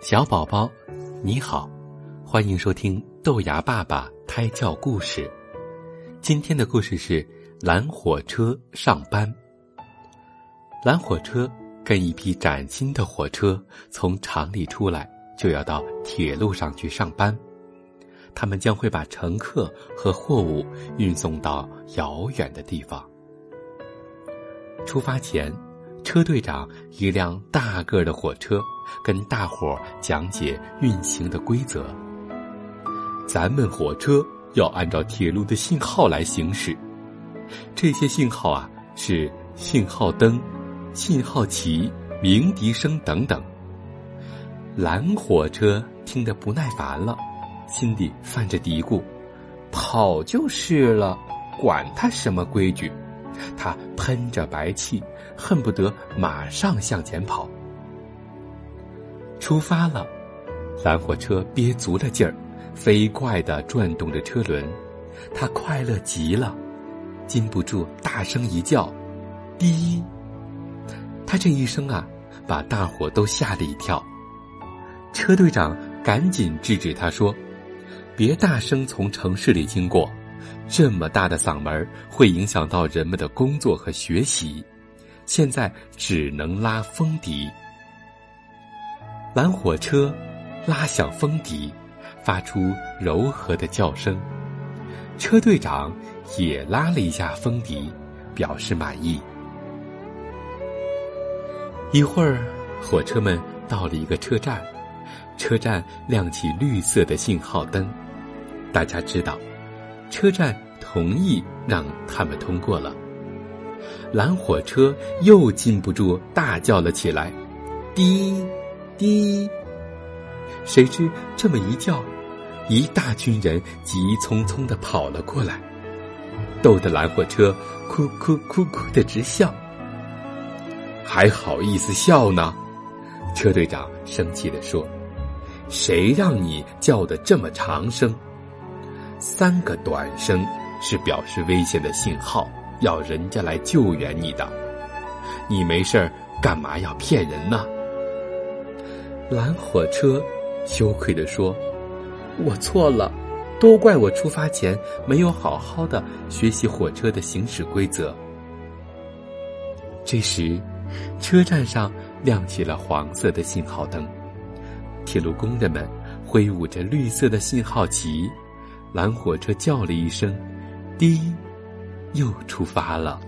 小宝宝，你好，欢迎收听豆芽爸爸胎教故事。今天的故事是蓝火车上班。蓝火车跟一批崭新的火车从厂里出来，就要到铁路上去上班。他们将会把乘客和货物运送到遥远的地方。出发前。车队长一辆大个的火车，跟大伙讲解运行的规则。咱们火车要按照铁路的信号来行驶，这些信号啊是信号灯、信号旗、鸣笛声等等。蓝火车听得不耐烦了，心里犯着嘀咕：跑就是了，管他什么规矩。他喷着白气，恨不得马上向前跑。出发了，蓝火车憋足了劲儿，飞快地转动着车轮。他快乐极了，禁不住大声一叫：“滴！”他这一声啊，把大伙都吓了一跳。车队长赶紧制止他说：“别大声从城市里经过。”这么大的嗓门会影响到人们的工作和学习，现在只能拉风笛。蓝火车拉响风笛，发出柔和的叫声。车队长也拉了一下风笛，表示满意。一会儿，火车们到了一个车站，车站亮起绿色的信号灯，大家知道。车站同意让他们通过了，蓝火车又禁不住大叫了起来：“滴，滴！”谁知这么一叫，一大群人急匆匆的跑了过来，逗得蓝火车哭哭哭哭的直笑。还好意思笑呢？车队长生气的说：“谁让你叫的这么长声？”三个短声是表示危险的信号，要人家来救援你的。你没事干嘛要骗人呢？蓝火车羞愧地说：“我错了，都怪我出发前没有好好的学习火车的行驶规则。”这时，车站上亮起了黄色的信号灯，铁路工人们挥舞着绿色的信号旗。蓝火车叫了一声，滴，又出发了。